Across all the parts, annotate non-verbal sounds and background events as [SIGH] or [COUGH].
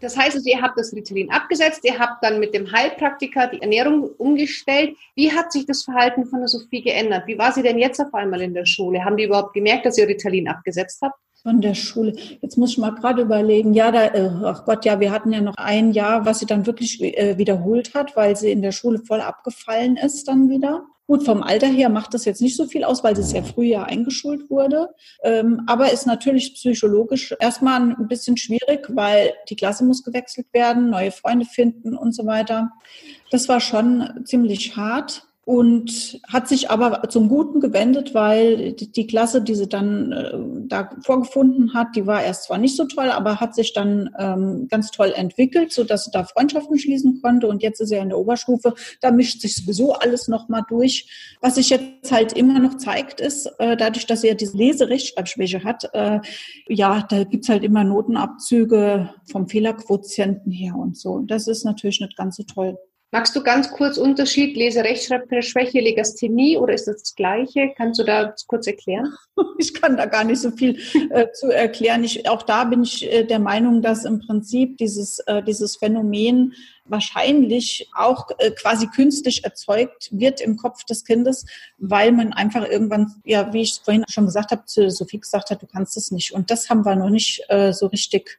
Das heißt also, ihr habt das Ritalin abgesetzt, ihr habt dann mit dem Heilpraktiker die Ernährung umgestellt. Wie hat sich das Verhalten von der Sophie geändert? Wie war sie denn jetzt auf einmal in der Schule? Haben die überhaupt gemerkt, dass ihr Ritalin abgesetzt habt? Von der Schule. Jetzt muss ich mal gerade überlegen. Ja, da, äh, ach Gott, ja, wir hatten ja noch ein Jahr, was sie dann wirklich äh, wiederholt hat, weil sie in der Schule voll abgefallen ist dann wieder. Gut, vom Alter her macht das jetzt nicht so viel aus, weil sie sehr früh ja eingeschult wurde. Ähm, aber ist natürlich psychologisch erstmal ein bisschen schwierig, weil die Klasse muss gewechselt werden, neue Freunde finden und so weiter. Das war schon ziemlich hart und hat sich aber zum Guten gewendet, weil die Klasse, die sie dann äh, da vorgefunden hat, die war erst zwar nicht so toll, aber hat sich dann ähm, ganz toll entwickelt, so dass sie da Freundschaften schließen konnte. Und jetzt ist er in der Oberstufe, da mischt sich sowieso alles nochmal durch. Was sich jetzt halt immer noch zeigt, ist, äh, dadurch, dass er diese Leserechtschreibschwäche hat, äh, ja, da gibt's halt immer Notenabzüge vom Fehlerquotienten her und so. Das ist natürlich nicht ganz so toll. Magst du ganz kurz Unterschied Leserechtschreibschwäche, Legasthenie oder ist das das Gleiche? Kannst du da kurz erklären? [LAUGHS] Ich kann da gar nicht so viel äh, zu erklären. Ich, auch da bin ich äh, der Meinung, dass im Prinzip dieses, äh, dieses Phänomen wahrscheinlich auch äh, quasi künstlich erzeugt wird im Kopf des Kindes, weil man einfach irgendwann, ja, wie ich vorhin schon gesagt habe, zu Sophie gesagt hat, du kannst es nicht. Und das haben wir noch nicht äh, so richtig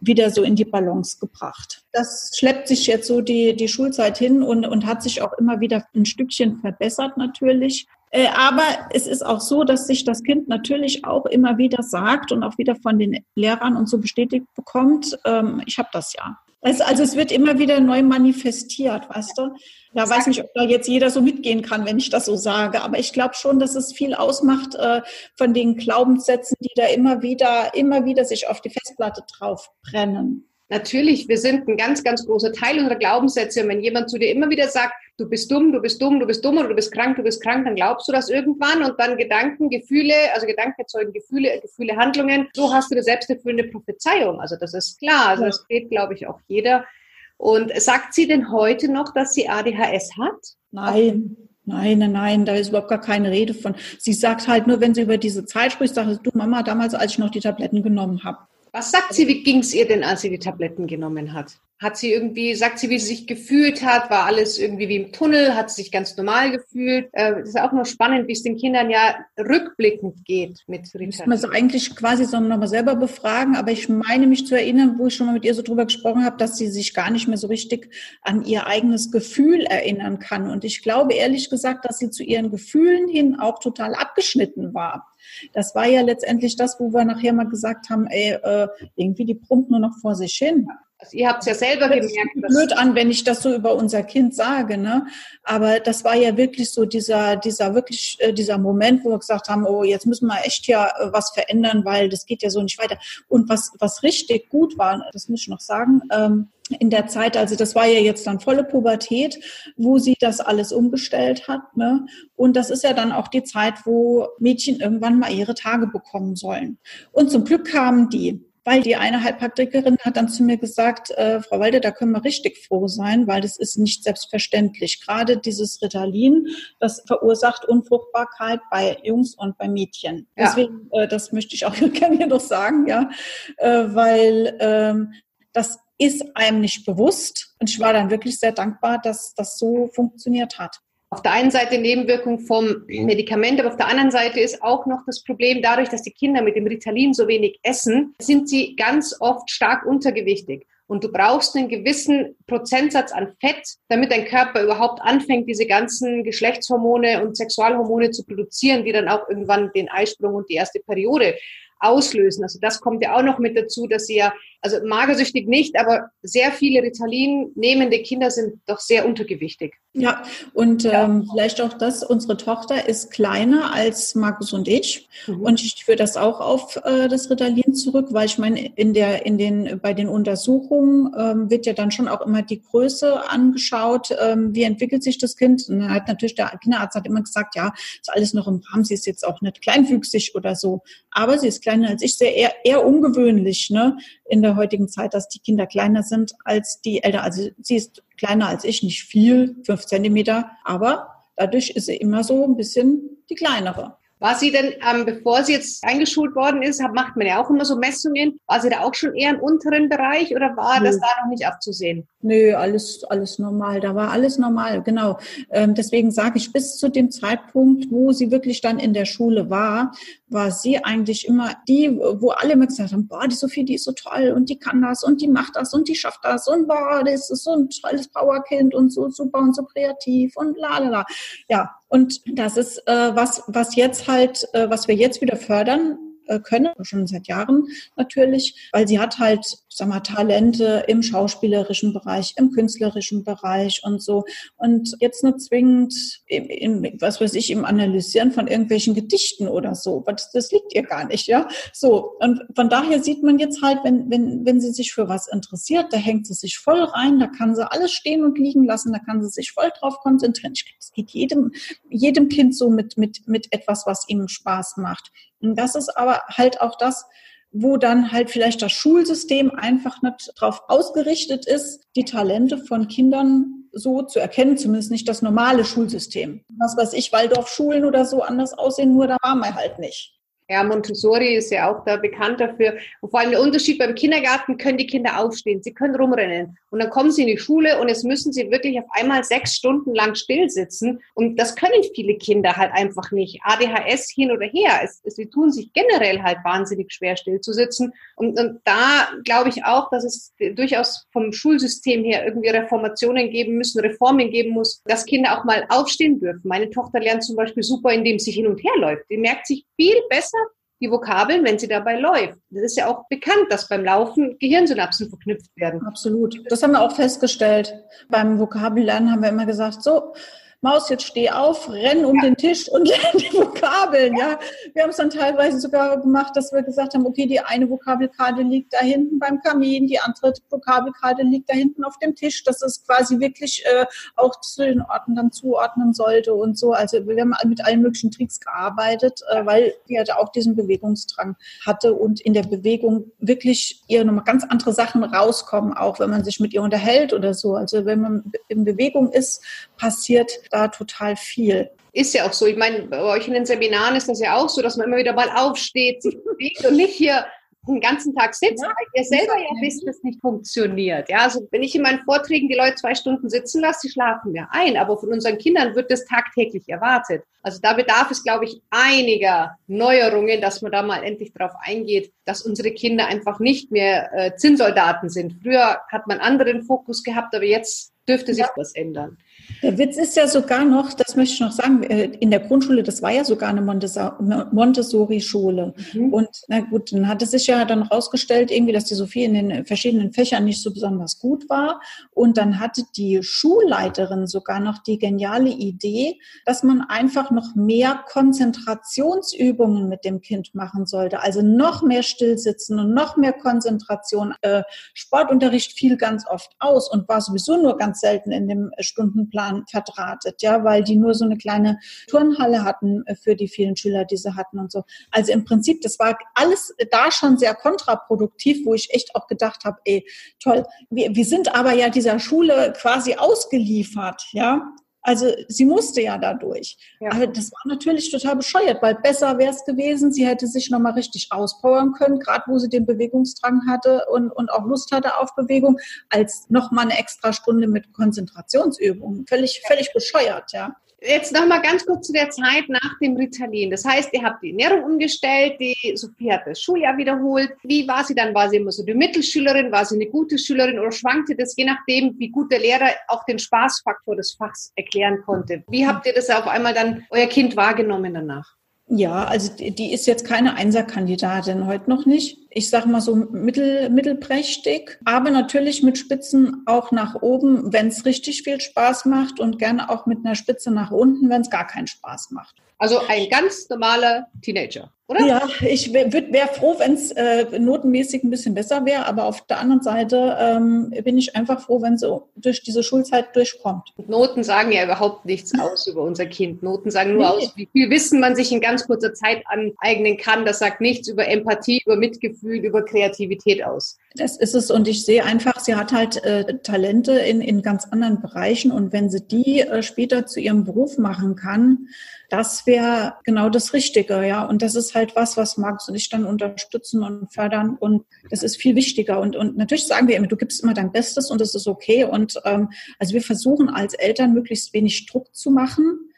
wieder so in die Balance gebracht. Das schleppt sich jetzt so die, die Schulzeit hin und, und hat sich auch immer wieder ein Stückchen verbessert natürlich. Äh, aber es ist auch so, dass sich das Kind natürlich auch immer wieder sagt und auch wieder von den Lehrern und so bestätigt bekommt, ähm, ich habe das ja. Also, also es wird immer wieder neu manifestiert, weißt du? Da weiß nicht, ob da jetzt jeder so mitgehen kann, wenn ich das so sage. Aber ich glaube schon, dass es viel ausmacht äh, von den Glaubenssätzen, die da immer wieder, immer wieder sich auf die Festplatte drauf brennen. Natürlich, wir sind ein ganz, ganz großer Teil unserer Glaubenssätze. Und wenn jemand zu dir immer wieder sagt, du bist dumm, du bist dumm, du bist dumm oder du bist krank, du bist krank, dann glaubst du das irgendwann und dann Gedanken, Gefühle, also Gedanken erzeugen Gefühle, Gefühle, Handlungen. So hast du eine selbsterfüllende Prophezeiung. Also das ist klar. Also das geht, glaube ich, auch jeder. Und sagt sie denn heute noch, dass sie ADHS hat? Nein. Nein, nein, nein, da ist überhaupt gar keine Rede von. Sie sagt halt nur, wenn sie über diese Zeit spricht, sagt sie, du Mama, damals, als ich noch die Tabletten genommen habe. Was sagt sie, wie ging es ihr denn, als sie die Tabletten genommen hat? Hat sie irgendwie, sagt sie, wie sie sich gefühlt hat? War alles irgendwie wie im Tunnel? Hat sie sich ganz normal gefühlt? Äh, das ist auch noch spannend, wie es den Kindern ja rückblickend geht mit Ritalin. Müssen wir so eigentlich quasi so nochmal selber befragen, aber ich meine mich zu erinnern, wo ich schon mal mit ihr so drüber gesprochen habe, dass sie sich gar nicht mehr so richtig an ihr eigenes Gefühl erinnern kann. Und ich glaube ehrlich gesagt, dass sie zu ihren Gefühlen hin auch total abgeschnitten war. Das war ja letztendlich das, wo wir nachher mal gesagt haben, ey, äh, irgendwie die brummt nur noch vor sich hin. Also ihr habt es ja selber das gemerkt. Das blöd an, wenn ich das so über unser Kind sage, ne? Aber das war ja wirklich so dieser, dieser wirklich, äh, dieser Moment, wo wir gesagt haben, oh, jetzt müssen wir echt ja äh, was verändern, weil das geht ja so nicht weiter. Und was, was richtig gut war, das muss ich noch sagen, ähm, in der Zeit, also das war ja jetzt dann volle Pubertät, wo sie das alles umgestellt hat. Ne? Und das ist ja dann auch die Zeit, wo Mädchen irgendwann mal ihre Tage bekommen sollen. Und zum Glück kamen die weil die eine Heilpraktikerin hat dann zu mir gesagt, äh, Frau Walde, da können wir richtig froh sein, weil das ist nicht selbstverständlich. Gerade dieses Ritalin, das verursacht Unfruchtbarkeit bei Jungs und bei Mädchen. Ja. Deswegen, äh, das möchte ich auch [LAUGHS] gerne hier noch sagen, ja, äh, weil ähm, das ist einem nicht bewusst. Und ich war dann wirklich sehr dankbar, dass das so funktioniert hat. Auf der einen Seite Nebenwirkung vom Medikament, aber auf der anderen Seite ist auch noch das Problem, dadurch, dass die Kinder mit dem Ritalin so wenig essen, sind sie ganz oft stark untergewichtig. Und du brauchst einen gewissen Prozentsatz an Fett, damit dein Körper überhaupt anfängt, diese ganzen Geschlechtshormone und Sexualhormone zu produzieren, die dann auch irgendwann den Eisprung und die erste Periode auslösen. Also das kommt ja auch noch mit dazu, dass sie ja also magersüchtig nicht, aber sehr viele Ritalin nehmende Kinder sind doch sehr untergewichtig. Ja, und ja. Ähm, vielleicht auch das, unsere Tochter ist kleiner als Markus und ich. Mhm. Und ich führe das auch auf äh, das Ritalin zurück, weil ich meine, in der, in den, bei den Untersuchungen ähm, wird ja dann schon auch immer die Größe angeschaut, ähm, wie entwickelt sich das Kind. Und dann hat natürlich der Kinderarzt hat immer gesagt, ja, ist alles noch im Rahmen, sie ist jetzt auch nicht kleinwüchsig oder so. Aber sie ist kleiner als ich, sehr eher, eher ungewöhnlich, ne, in der heutigen Zeit, dass die Kinder kleiner sind als die Eltern. Also sie ist kleiner als ich, nicht viel, fünf Zentimeter, aber dadurch ist sie immer so ein bisschen die kleinere. War sie denn, ähm, bevor sie jetzt eingeschult worden ist, macht man ja auch immer so Messungen, war sie da auch schon eher im unteren Bereich oder war Nö. das da noch nicht abzusehen? Nö, alles, alles normal. Da war alles normal, genau. Ähm, deswegen sage ich, bis zu dem Zeitpunkt, wo sie wirklich dann in der Schule war, war sie eigentlich immer die, wo alle immer gesagt haben, boah, die Sophie, die ist so toll und die kann das und die macht das und die schafft das und boah, das ist so ein tolles Powerkind und so super und so kreativ und la la la. Ja, und das ist äh, was, was jetzt halt, äh, was wir jetzt wieder fördern können, schon seit Jahren natürlich, weil sie hat halt sag mal, Talente im schauspielerischen Bereich, im künstlerischen Bereich und so. Und jetzt nur zwingend, im, im, was weiß ich, im Analysieren von irgendwelchen Gedichten oder so. Das, das liegt ihr gar nicht, ja. So. Und von daher sieht man jetzt halt, wenn, wenn, wenn sie sich für was interessiert, da hängt sie sich voll rein, da kann sie alles stehen und liegen lassen, da kann sie sich voll drauf konzentrieren. Es geht jedem, jedem Kind so mit, mit, mit etwas, was ihm Spaß macht. Und das ist aber halt auch das, wo dann halt vielleicht das Schulsystem einfach nicht darauf ausgerichtet ist, die Talente von Kindern so zu erkennen, zumindest nicht das normale Schulsystem. Was weiß ich, Waldorfschulen oder so anders aussehen, nur da waren wir halt nicht. Ja, Montessori ist ja auch da bekannt dafür. Und vor allem der Unterschied beim Kindergarten können die Kinder aufstehen, sie können rumrennen. Und dann kommen sie in die Schule und jetzt müssen sie wirklich auf einmal sechs Stunden lang still sitzen. Und das können viele Kinder halt einfach nicht. ADHS hin oder her. Es, es, sie tun sich generell halt wahnsinnig schwer, still zu sitzen. Und, und da glaube ich auch, dass es durchaus vom Schulsystem her irgendwie Reformationen geben müssen, Reformen geben muss, dass Kinder auch mal aufstehen dürfen. Meine Tochter lernt zum Beispiel super, indem sie hin und her läuft. Die merkt sich viel besser die Vokabeln, wenn sie dabei läuft. Das ist ja auch bekannt, dass beim Laufen Gehirnsynapsen verknüpft werden. Absolut. Das haben wir auch festgestellt. Beim Vokabellernen haben wir immer gesagt, so, Maus, jetzt steh auf, renn um ja. den Tisch und [LAUGHS] lerne die Vokabeln. Ja, wir haben es dann teilweise sogar gemacht, dass wir gesagt haben, okay, die eine Vokabelkarte liegt da hinten beim Kamin, die andere Vokabelkarte liegt da hinten auf dem Tisch, dass es quasi wirklich äh, auch zu den Orten dann zuordnen sollte und so. Also wir haben mit allen möglichen Tricks gearbeitet, äh, weil die halt auch diesen Bewegungsdrang hatte und in der Bewegung wirklich ihr nochmal ganz andere Sachen rauskommen, auch wenn man sich mit ihr unterhält oder so. Also wenn man in Bewegung ist, passiert da total viel. Ist ja auch so. Ich meine, bei euch in den Seminaren ist das ja auch so, dass man immer wieder mal aufsteht, sich bewegt und nicht hier den ganzen Tag sitzt, ja, weil ihr selber ja wisst, dass es nicht funktioniert. Ja, also wenn ich in meinen Vorträgen die Leute zwei Stunden sitzen lasse, sie schlafen mir ein, aber von unseren Kindern wird das tagtäglich erwartet. Also da bedarf es, glaube ich, einiger Neuerungen, dass man da mal endlich darauf eingeht, dass unsere Kinder einfach nicht mehr äh, Zinnsoldaten sind. Früher hat man anderen Fokus gehabt, aber jetzt dürfte sich ja. was ändern. Der Witz ist ja sogar noch, das möchte ich noch sagen, äh, in der Grundschule, das war ja sogar eine Montessori-Schule. Mhm. Und na gut, dann hat es sich ja dann rausgestellt, irgendwie, dass die Sophie in den verschiedenen Fächern nicht so besonders gut war. Und dann hatte die Schulleiterin sogar noch die geniale Idee, dass man einfach noch mehr Konzentrationsübungen mit dem Kind machen sollte. Also noch mehr Stillsitzen und noch mehr Konzentration. Äh, Sportunterricht fiel ganz oft aus und war sowieso nur ganz selten in dem Stundenplan Plan verdrahtet, ja, weil die nur so eine kleine Turnhalle hatten äh, für die vielen Schüler, die sie hatten und so. Also im Prinzip, das war alles da schon sehr kontraproduktiv, wo ich echt auch gedacht habe, ey, toll, wir, wir sind aber ja dieser Schule quasi ausgeliefert, ja. Also sie musste ja dadurch. Ja. Aber das war natürlich total bescheuert, weil besser wäre es gewesen, sie hätte sich nochmal richtig auspowern können, gerade wo sie den Bewegungsdrang hatte und, und auch Lust hatte auf Bewegung, als nochmal eine extra Stunde mit Konzentrationsübungen. Völlig, völlig bescheuert, ja. Jetzt noch mal ganz kurz zu der Zeit nach dem Ritalin. Das heißt, ihr habt die Ernährung umgestellt, die Sophie hat das Schuljahr wiederholt. Wie war sie dann? War sie immer so die Mittelschülerin? War sie eine gute Schülerin oder schwankte das je nachdem, wie gut der Lehrer auch den Spaßfaktor des Fachs erklären konnte? Wie habt ihr das auf einmal dann euer Kind wahrgenommen danach? Ja, also die ist jetzt keine Einserkandidatin, heute noch nicht. Ich sage mal so mittel, mittelprächtig, aber natürlich mit Spitzen auch nach oben, wenn es richtig viel Spaß macht und gerne auch mit einer Spitze nach unten, wenn es gar keinen Spaß macht. Also ein ganz normaler Teenager, oder? Ja, ich wäre wär froh, wenn es äh, notenmäßig ein bisschen besser wäre, aber auf der anderen Seite ähm, bin ich einfach froh, wenn sie durch diese Schulzeit durchkommt. Noten sagen ja überhaupt nichts aus über unser Kind. Noten sagen nur nee. aus, wie viel Wissen man sich in ganz kurzer Zeit aneignen kann. Das sagt nichts über Empathie, über Mitgefühl, über Kreativität aus. Das ist es und ich sehe einfach, sie hat halt äh, Talente in, in ganz anderen Bereichen und wenn sie die äh, später zu ihrem Beruf machen kann, das wäre genau das Richtige, ja. Und das ist halt was, was Markus und ich dann unterstützen und fördern. Und das ist viel wichtiger. Und, und natürlich sagen wir immer, du gibst immer dein Bestes und das ist okay. Und ähm, also wir versuchen als Eltern möglichst wenig Druck zu machen.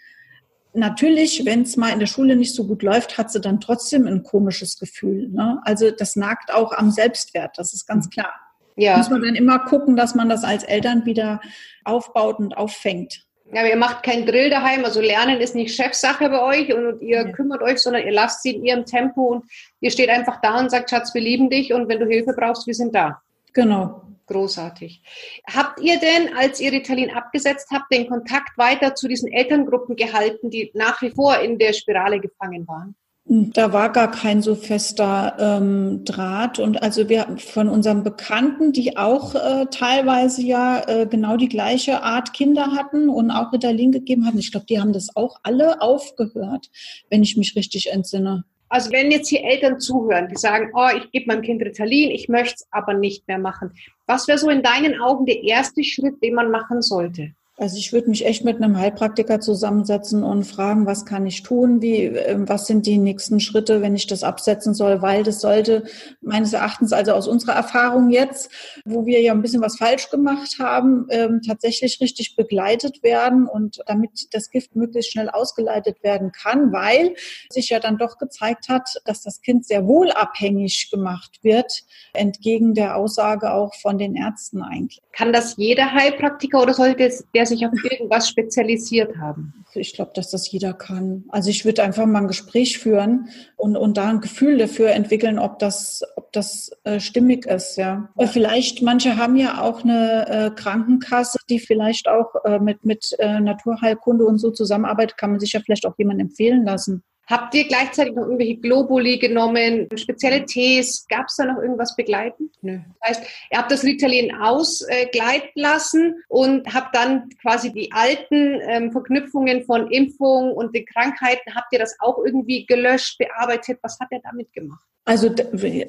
Natürlich, wenn es mal in der Schule nicht so gut läuft, hat sie dann trotzdem ein komisches Gefühl. Ne? Also das nagt auch am Selbstwert, das ist ganz klar. Ja. Muss man dann immer gucken, dass man das als Eltern wieder aufbaut und auffängt. Ja, aber ihr macht keinen Drill daheim, also Lernen ist nicht Chefsache bei euch und ihr ja. kümmert euch, sondern ihr lasst sie in ihrem Tempo und ihr steht einfach da und sagt, Schatz, wir lieben dich und wenn du Hilfe brauchst, wir sind da. Genau. Großartig. Habt ihr denn, als ihr Ritalin abgesetzt habt, den Kontakt weiter zu diesen Elterngruppen gehalten, die nach wie vor in der Spirale gefangen waren? Da war gar kein so fester ähm, Draht. Und also wir von unseren Bekannten, die auch äh, teilweise ja äh, genau die gleiche Art Kinder hatten und auch Ritalin gegeben hatten, ich glaube, die haben das auch alle aufgehört, wenn ich mich richtig entsinne. Also wenn jetzt hier Eltern zuhören, die sagen, oh, ich gebe meinem Kind Ritalin, ich möchte es aber nicht mehr machen. Was wäre so in deinen Augen der erste Schritt, den man machen sollte? Also ich würde mich echt mit einem Heilpraktiker zusammensetzen und fragen, was kann ich tun, wie, ähm, was sind die nächsten Schritte, wenn ich das absetzen soll, weil das sollte meines Erachtens, also aus unserer Erfahrung jetzt, wo wir ja ein bisschen was falsch gemacht haben, ähm, tatsächlich richtig begleitet werden und damit das Gift möglichst schnell ausgeleitet werden kann, weil sich ja dann doch gezeigt hat, dass das Kind sehr wohl abhängig gemacht wird, entgegen der Aussage auch von den Ärzten eigentlich. Kann das jeder Heilpraktiker oder sollte der sich auf irgendwas spezialisiert haben? Ich glaube, dass das jeder kann. Also ich würde einfach mal ein Gespräch führen und, und da ein Gefühl dafür entwickeln, ob das, ob das äh, stimmig ist, ja. ja. Vielleicht, manche haben ja auch eine äh, Krankenkasse, die vielleicht auch äh, mit, mit äh, Naturheilkunde und so zusammenarbeitet, kann man sich ja vielleicht auch jemand empfehlen lassen. Habt ihr gleichzeitig noch irgendwelche Globuli genommen, spezielle Tees? Gab es da noch irgendwas begleitend? Nö. Das heißt, ihr habt das Ritalin ausgleiten lassen und habt dann quasi die alten ähm, Verknüpfungen von Impfung und den Krankheiten, habt ihr das auch irgendwie gelöscht, bearbeitet? Was hat er damit gemacht? Also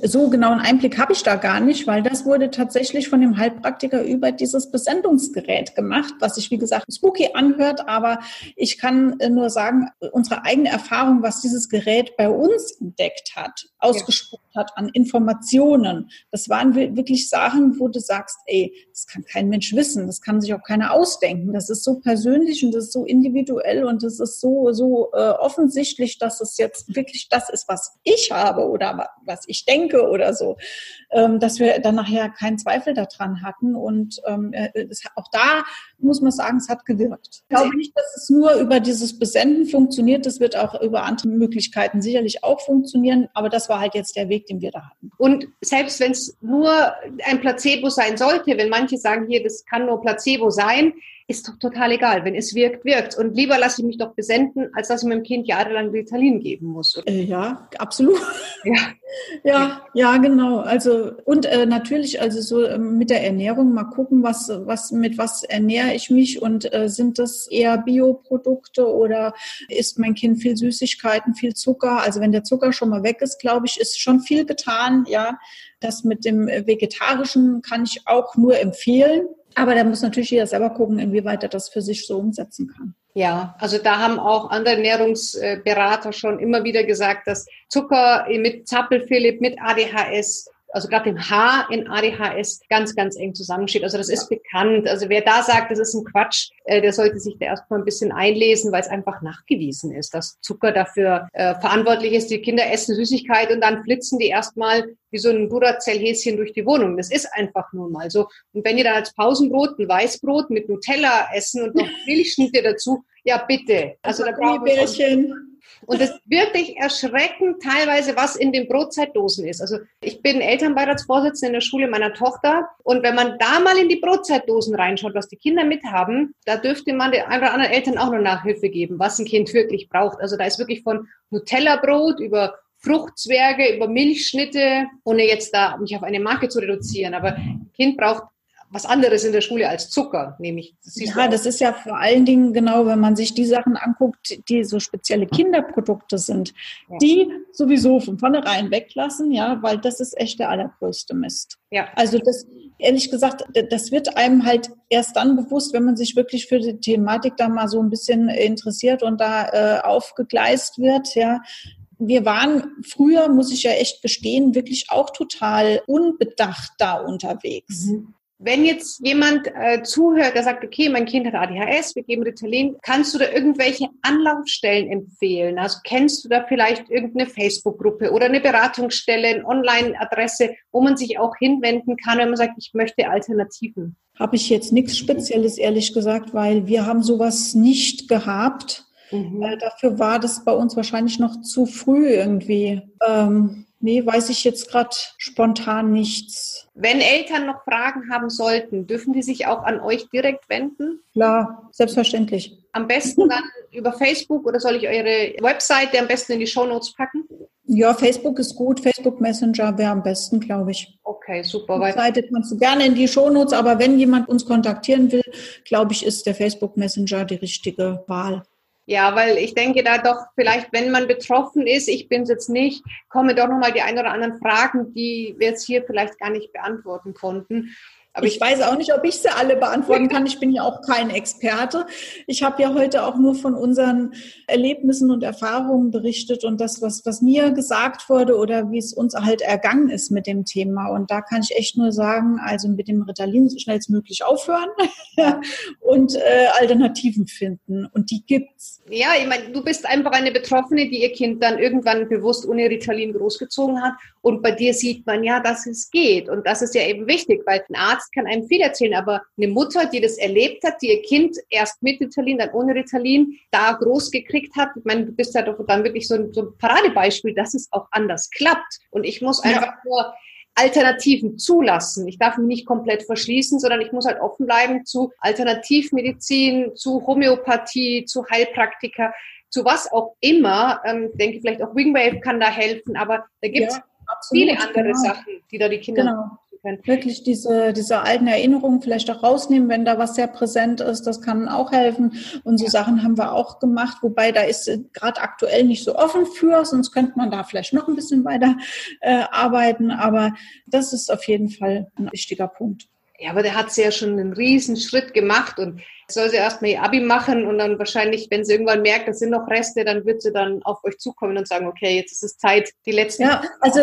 so genau einen Einblick habe ich da gar nicht, weil das wurde tatsächlich von dem Heilpraktiker über dieses Besendungsgerät gemacht, was sich wie gesagt spooky anhört, aber ich kann äh, nur sagen, unsere eigene Erfahrung, was dieses Gerät bei uns entdeckt hat, ausgespuckt ja. hat an Informationen, das waren wirklich Sachen, wo du sagst, ey, das kann kein Mensch wissen, das kann sich auch keiner ausdenken. Das ist so persönlich und das ist so individuell und das ist so so äh, offensichtlich, dass es jetzt wirklich das ist, was ich habe oder was ich denke oder so, ähm, dass wir dann nachher keinen Zweifel daran hatten. Und ähm, es, auch da muss man sagen, es hat gewirkt. Ich glaube nicht, dass es nur über dieses Besenden funktioniert. Das wird auch über andere Möglichkeiten sicherlich auch funktionieren. Aber das war halt jetzt der Weg, den wir da hatten. Und selbst wenn es nur ein Placebo sein sollte, wenn manche sagen, hier, das kann nur Placebo sein, ist doch total egal. Wenn es wirkt, wirkt. Und lieber lasse ich mich doch besenden, als dass ich meinem Kind jahrelang Ritalin geben muss. Äh, ja, absolut. Ja. [LAUGHS] ja, ja, genau. Also und äh, natürlich, also so äh, mit der Ernährung mal gucken, was, was mit was ernähre ich mich und äh, sind das eher Bioprodukte oder isst mein Kind viel Süßigkeiten, viel Zucker? Also wenn der Zucker schon mal weg ist, glaube ich, ist schon viel getan. Ja, das mit dem Vegetarischen kann ich auch nur empfehlen. Aber da muss natürlich jeder selber gucken, inwieweit er das für sich so umsetzen kann. Ja, also da haben auch andere Ernährungsberater schon immer wieder gesagt, dass Zucker mit Zappelphilipp, mit ADHS also gerade dem H in ADHS ganz, ganz eng zusammensteht. Also das ist bekannt. Also wer da sagt, das ist ein Quatsch, äh, der sollte sich da erstmal ein bisschen einlesen, weil es einfach nachgewiesen ist, dass Zucker dafür äh, verantwortlich ist. Die Kinder essen Süßigkeit und dann flitzen die erstmal wie so ein Duracell-Häschen durch die Wohnung. Das ist einfach nur mal so. Und wenn ihr dann als Pausenbrot ein Weißbrot mit Nutella essen und noch [LAUGHS] Milchschnitte dazu, ja bitte. Also da brauchen wir Und es wirklich erschreckend teilweise, was in den Brotzeitdosen ist. Also ich bin Elternbeiratsvorsitzende in der Schule meiner Tochter. Und wenn man da mal in die Brotzeitdosen reinschaut, was die Kinder mithaben, da dürfte man den ein oder anderen Eltern auch noch Nachhilfe geben, was ein Kind wirklich braucht. Also da ist wirklich von Nutella-Brot über Fruchtzwerge, über Milchschnitte, ohne jetzt da mich auf eine Marke zu reduzieren. Aber ein Kind braucht was anderes in der Schule als Zucker, nämlich. Ja, das ist ja vor allen Dingen genau, wenn man sich die Sachen anguckt, die so spezielle Kinderprodukte sind, ja. die sowieso von vornherein weglassen, ja, weil das ist echt der allergrößte Mist. Ja. Also das, ehrlich gesagt, das wird einem halt erst dann bewusst, wenn man sich wirklich für die Thematik da mal so ein bisschen interessiert und da äh, aufgegleist wird, ja, wir waren früher, muss ich ja echt gestehen, wirklich auch total unbedacht da unterwegs. Mhm. Wenn jetzt jemand äh, zuhört, der sagt, okay, mein Kind hat ADHS, wir geben Ritalin, kannst du da irgendwelche Anlaufstellen empfehlen? Also kennst du da vielleicht irgendeine Facebook-Gruppe oder eine Beratungsstelle, eine Online-Adresse, wo man sich auch hinwenden kann, wenn man sagt, ich möchte Alternativen? Habe ich jetzt nichts Spezielles, ehrlich gesagt, weil wir haben sowas nicht gehabt. Mhm. Äh, dafür war das bei uns wahrscheinlich noch zu früh irgendwie. Ähm, Nee, weiß ich jetzt gerade spontan nichts. Wenn Eltern noch Fragen haben sollten, dürfen die sich auch an euch direkt wenden? Klar, selbstverständlich. Am besten dann über Facebook oder soll ich eure Webseite am besten in die Show Notes packen? Ja, Facebook ist gut. Facebook Messenger wäre am besten, glaube ich. Okay, super. Die Seite kannst du gerne in die Show Notes, aber wenn jemand uns kontaktieren will, glaube ich, ist der Facebook Messenger die richtige Wahl. Ja, weil ich denke da doch vielleicht, wenn man betroffen ist, ich bin es jetzt nicht, kommen doch nochmal die ein oder anderen Fragen, die wir jetzt hier vielleicht gar nicht beantworten konnten. Aber ich weiß auch nicht, ob ich sie alle beantworten kann. Ich bin ja auch kein Experte. Ich habe ja heute auch nur von unseren Erlebnissen und Erfahrungen berichtet und das, was, was mir gesagt wurde oder wie es uns halt ergangen ist mit dem Thema. Und da kann ich echt nur sagen, also mit dem Ritalin so schnellstmöglich aufhören [LAUGHS] und äh, Alternativen finden. Und die gibt's. Ja, ich meine, du bist einfach eine Betroffene, die ihr Kind dann irgendwann bewusst ohne Ritalin großgezogen hat. Und bei dir sieht man ja, dass es geht. Und das ist ja eben wichtig, weil ein Arzt Arzt kann einem viel erzählen, aber eine Mutter, die das erlebt hat, die ihr Kind erst mit Ritalin, dann ohne Ritalin da groß gekriegt hat, ich meine, du bist ja doch dann wirklich so ein, so ein Paradebeispiel, dass es auch anders klappt. Und ich muss einfach ja. nur Alternativen zulassen. Ich darf mich nicht komplett verschließen, sondern ich muss halt offen bleiben zu Alternativmedizin, zu Homöopathie, zu Heilpraktika, zu was auch immer. Ähm, denke vielleicht auch Wingwave kann da helfen, aber da gibt es ja, viele andere genau. Sachen, die da die Kinder genau können. Wirklich diese, diese alten Erinnerungen vielleicht auch rausnehmen, wenn da was sehr präsent ist, das kann auch helfen. Und so ja. Sachen haben wir auch gemacht, wobei da ist gerade aktuell nicht so offen für, sonst könnte man da vielleicht noch ein bisschen weiter äh, arbeiten. Aber das ist auf jeden Fall ein wichtiger Punkt. Ja, aber der hat ja schon einen riesen Schritt gemacht und soll sie erstmal ihr Abi machen und dann wahrscheinlich, wenn sie irgendwann merkt, das sind noch Reste, dann wird sie dann auf euch zukommen und sagen, okay, jetzt ist es Zeit, die letzten. Ja, also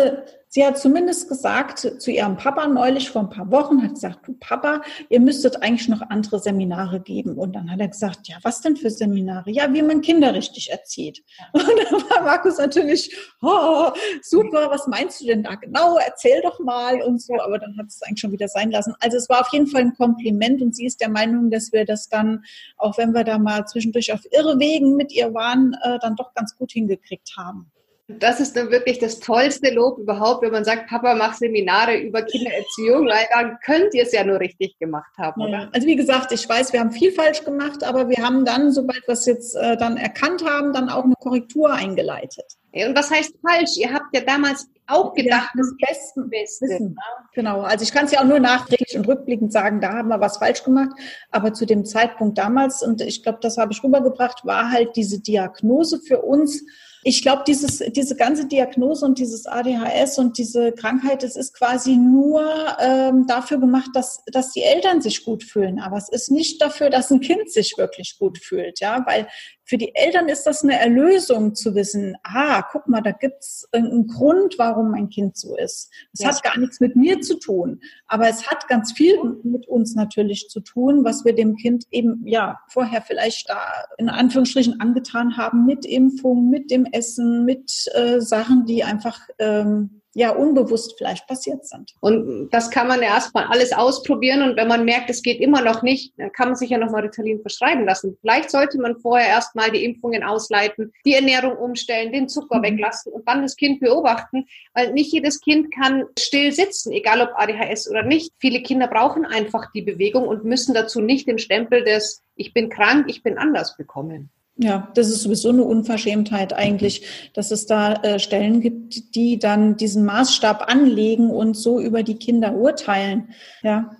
sie hat zumindest gesagt zu ihrem Papa neulich vor ein paar Wochen, hat gesagt, du Papa, ihr müsstet eigentlich noch andere Seminare geben. Und dann hat er gesagt, ja, was denn für Seminare? Ja, wie man Kinder richtig erzieht. [LAUGHS] Und dann war Markus natürlich, oh, super, was meinst du denn da genau? Erzähl doch mal und so. Aber dann hat es eigentlich schon wieder sein lassen. Also es war auf jeden Fall ein Kompliment und sie ist der Meinung, dass wir das dann, auch wenn wir da mal zwischendurch auf irre Wegen mit ihr waren, äh, dann doch ganz gut hingekriegt haben. Das ist dann wirklich das tollste Lob überhaupt, wenn man sagt, Papa, mach Seminare über Kindererziehung, weil dann könnt ihr es ja nur richtig gemacht haben, oder? Ja. Also wie gesagt, ich weiß, wir haben viel falsch gemacht, aber wir haben dann, sobald wir es jetzt äh, dann erkannt haben, dann auch eine Korrektur eingeleitet. Und was heißt falsch? Ihr habt ja damals auch gedacht, ja, das Besten Wissen. Ne? Genau. Also ich kann es ja auch nur nachträglich und rückblickend sagen, da haben wir was falsch gemacht. Aber zu dem Zeitpunkt damals, und ich glaube, das habe ich rübergebracht, war halt diese Diagnose für uns, ich glaube, dieses, diese ganze Diagnose und dieses ADHS und diese Krankheit, es ist quasi nur ähm, dafür gemacht, dass, dass die Eltern sich gut fühlen. Aber es ist nicht dafür, dass ein Kind sich wirklich gut fühlt, ja, weil für die Eltern ist das eine Erlösung zu wissen, ah, guck mal, da gibt's einen Grund, warum mein Kind so ist. Es ja. hat gar nichts mit mir zu tun, aber es hat ganz viel mit uns natürlich zu tun, was wir dem Kind eben ja vorher vielleicht da in Anführungsstrichen angetan haben mit Impfung, mit dem Essen, mit äh, Sachen, die einfach ähm, ja unbewusst vielleicht passiert sind. Und das kann man erstmal alles ausprobieren und wenn man merkt, es geht immer noch nicht, dann kann man sich ja nochmal Ritalin verschreiben lassen. Vielleicht sollte man vorher erstmal die Impfungen ausleiten, die Ernährung umstellen, den Zucker mhm. weglassen und dann das Kind beobachten, weil nicht jedes Kind kann still sitzen, egal ob ADHS oder nicht. Viele Kinder brauchen einfach die Bewegung und müssen dazu nicht den Stempel des Ich bin krank, ich bin anders bekommen. Ja, das ist sowieso eine Unverschämtheit eigentlich, dass es da äh, Stellen gibt, die dann diesen Maßstab anlegen und so über die Kinder urteilen. Ja.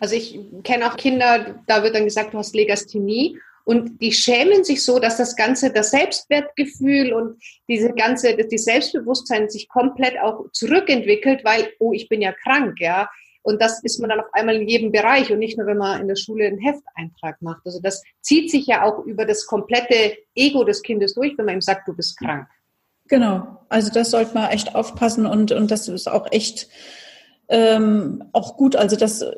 Also ich kenne auch Kinder, da wird dann gesagt, du hast Legasthenie und die schämen sich so, dass das ganze, das Selbstwertgefühl und diese ganze, die Selbstbewusstsein sich komplett auch zurückentwickelt, weil, oh, ich bin ja krank, ja. Und das ist man dann auf einmal in jedem Bereich und nicht nur, wenn man in der Schule einen Hefteintrag macht. Also das zieht sich ja auch über das komplette Ego des Kindes durch, wenn man ihm sagt, du bist krank. Genau. Also das sollte man echt aufpassen und, und das ist auch echt ähm, auch gut. Also das äh,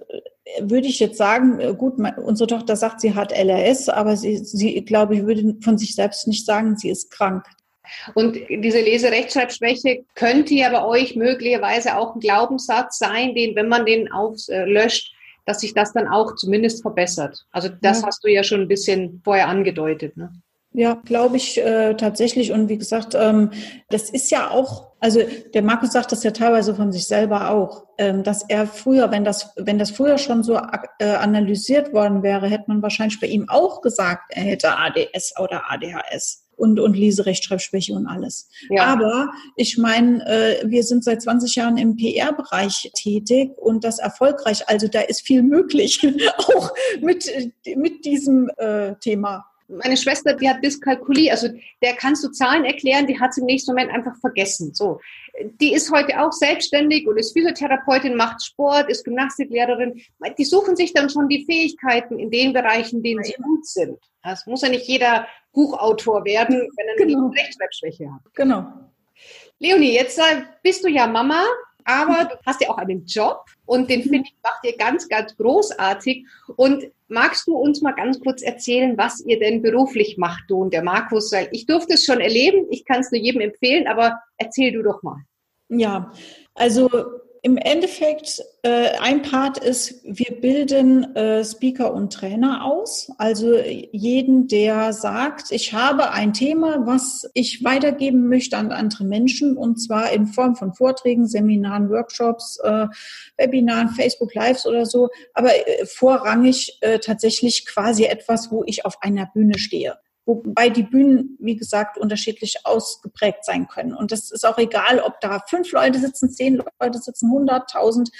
würde ich jetzt sagen, äh, gut, unsere Tochter sagt, sie hat LRS, aber sie, sie glaube ich, würde von sich selbst nicht sagen, sie ist krank. Und diese Leserechtschreibschwäche könnte ja bei euch möglicherweise auch ein Glaubenssatz sein, den, wenn man den auslöscht, dass sich das dann auch zumindest verbessert. Also das ja. hast du ja schon ein bisschen vorher angedeutet. Ne? Ja, glaube ich äh, tatsächlich. Und wie gesagt, ähm, das ist ja auch, also der Markus sagt das ja teilweise von sich selber auch, ähm, dass er früher, wenn das, wenn das früher schon so äh, analysiert worden wäre, hätte man wahrscheinlich bei ihm auch gesagt, er hätte ADS oder ADHS und, und Leserechtschreibschwäche und alles. Ja. Aber ich meine, äh, wir sind seit 20 Jahren im PR-Bereich tätig und das erfolgreich. Also da ist viel möglich, [LAUGHS] auch mit, mit diesem äh, Thema. Meine Schwester, die hat Dyskalkulie, also der kannst du Zahlen erklären, die hat sie im nächsten Moment einfach vergessen. So, die ist heute auch selbstständig und ist Physiotherapeutin, macht Sport, ist Gymnastiklehrerin. Die suchen sich dann schon die Fähigkeiten in den Bereichen, in denen sie gut sind. Es muss ja nicht jeder Buchautor werden, wenn er genau. eine Rechtschreibschwäche hat. Genau. Leonie, jetzt äh, bist du ja Mama, aber du hast ja auch einen Job und den finde ich macht ihr ganz, ganz großartig. Und magst du uns mal ganz kurz erzählen, was ihr denn beruflich macht, du und der Markus? Ich durfte es schon erleben, ich kann es nur jedem empfehlen, aber erzähl du doch mal. Ja, also im Endeffekt, äh, ein Part ist, wir bilden äh, Speaker und Trainer aus. Also jeden, der sagt, ich habe ein Thema, was ich weitergeben möchte an andere Menschen, und zwar in Form von Vorträgen, Seminaren, Workshops, äh, Webinaren, Facebook Lives oder so, aber äh, vorrangig äh, tatsächlich quasi etwas, wo ich auf einer Bühne stehe wobei die Bühnen, wie gesagt, unterschiedlich ausgeprägt sein können. Und das ist auch egal, ob da fünf Leute sitzen, zehn Leute sitzen, hunderttausend.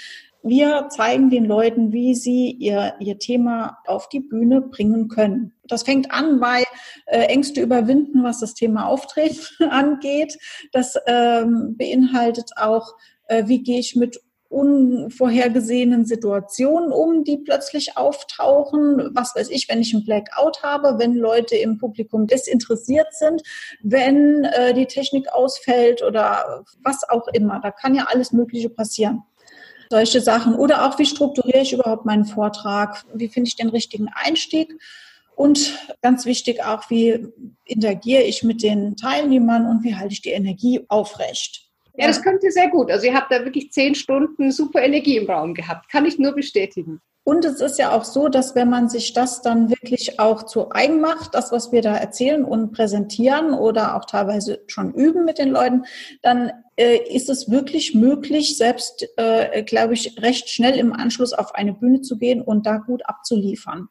Wir zeigen den Leuten, wie sie ihr, ihr Thema auf die Bühne bringen können. Das fängt an bei äh, Ängste überwinden, was das Thema Auftreten [LAUGHS] angeht. Das ähm, beinhaltet auch, äh, wie gehe ich mit unvorhergesehenen Situationen um, die plötzlich auftauchen. Was weiß ich, wenn ich ein Blackout habe, wenn Leute im Publikum desinteressiert sind, wenn äh, die Technik ausfällt oder was auch immer. Da kann ja alles Mögliche passieren. Solche Sachen. Oder auch, wie strukturiere ich überhaupt meinen Vortrag? Wie finde ich den richtigen Einstieg? Und ganz wichtig auch, wie interagiere ich mit den Teilnehmern und wie halte ich die Energie aufrecht? Ja, das könnte sehr gut. Also ihr habt da wirklich zehn Stunden super Energie im Raum gehabt. Kann ich nur bestätigen. Und es ist ja auch so, dass wenn man sich das dann wirklich auch zu eigen macht, das, was wir da erzählen und präsentieren oder auch teilweise schon üben mit den Leuten, dann äh, ist es wirklich möglich, selbst, äh, glaube ich, recht schnell im Anschluss auf eine Bühne zu gehen und da gut abzuliefern,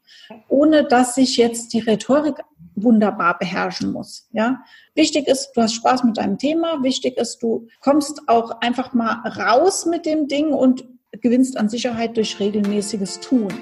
ohne dass sich jetzt die Rhetorik wunderbar beherrschen muss. Ja, wichtig ist, du hast Spaß mit deinem Thema. Wichtig ist, du kommst auch einfach mal raus mit dem Ding und gewinnst an Sicherheit durch regelmäßiges Tun.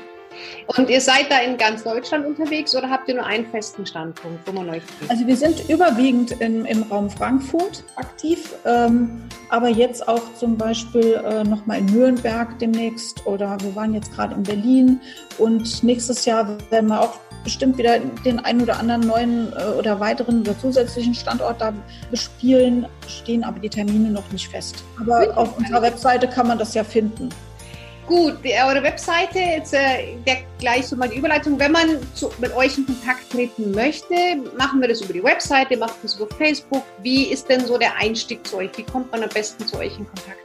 Und ihr seid da in ganz Deutschland unterwegs oder habt ihr nur einen festen Standpunkt, wo man euch trifft? Also wir sind überwiegend in, im Raum Frankfurt aktiv, ähm, aber jetzt auch zum Beispiel äh, nochmal in Nürnberg demnächst oder wir waren jetzt gerade in Berlin und nächstes Jahr werden wir auch bestimmt wieder den einen oder anderen neuen äh, oder weiteren oder zusätzlichen Standort da bespielen, stehen aber die Termine noch nicht fest. Aber auf unserer Webseite kann man das ja finden. Gut, eure Webseite, jetzt äh, gleich so mal die Überleitung. Wenn man zu, mit euch in Kontakt treten möchte, machen wir das über die Webseite, machen wir das über Facebook. Wie ist denn so der Einstieg zu euch? Wie kommt man am besten zu euch in Kontakt?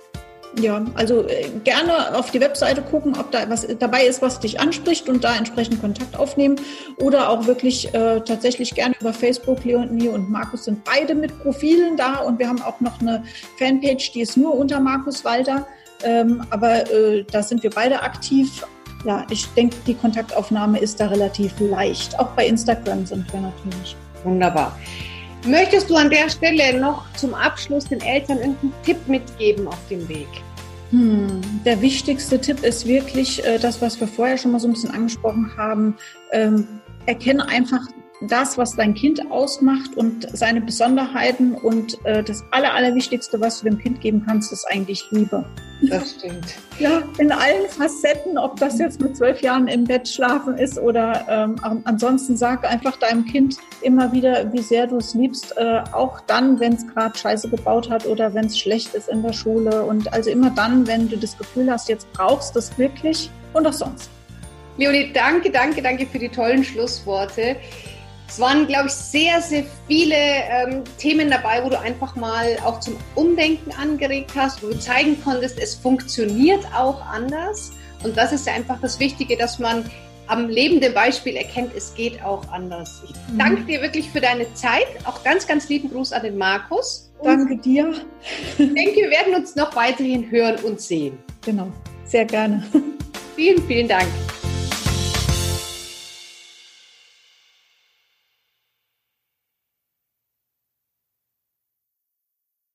Ja, also äh, gerne auf die Webseite gucken, ob da was dabei ist, was dich anspricht und da entsprechend Kontakt aufnehmen. Oder auch wirklich äh, tatsächlich gerne über Facebook. Leonie und Markus sind beide mit Profilen da und wir haben auch noch eine Fanpage, die ist nur unter Markus Walter. Ähm, aber äh, da sind wir beide aktiv. Ja, ich denke, die Kontaktaufnahme ist da relativ leicht. Auch bei Instagram sind wir natürlich. Wunderbar. Möchtest du an der Stelle noch zum Abschluss den Eltern irgendeinen Tipp mitgeben auf dem Weg? Hm, der wichtigste Tipp ist wirklich äh, das, was wir vorher schon mal so ein bisschen angesprochen haben. Ähm, erkenne einfach das, was dein Kind ausmacht und seine Besonderheiten. Und äh, das Aller, Allerwichtigste, was du dem Kind geben kannst, ist eigentlich Liebe. Das stimmt. Ja, in allen Facetten, ob das jetzt mit zwölf Jahren im Bett schlafen ist oder ähm, ansonsten sag einfach deinem Kind immer wieder, wie sehr du es liebst, äh, auch dann, wenn es gerade Scheiße gebaut hat oder wenn es schlecht ist in der Schule. Und also immer dann, wenn du das Gefühl hast, jetzt brauchst du es wirklich und auch sonst. Leonie, danke, danke, danke für die tollen Schlussworte. Es waren, glaube ich, sehr, sehr viele ähm, Themen dabei, wo du einfach mal auch zum Umdenken angeregt hast, wo du zeigen konntest, es funktioniert auch anders. Und das ist ja einfach das Wichtige, dass man am lebenden Beispiel erkennt, es geht auch anders. Ich mhm. danke dir wirklich für deine Zeit. Auch ganz, ganz lieben Gruß an den Markus. Und danke dir. Ich denke, wir werden uns noch weiterhin hören und sehen. Genau, sehr gerne. Vielen, vielen Dank.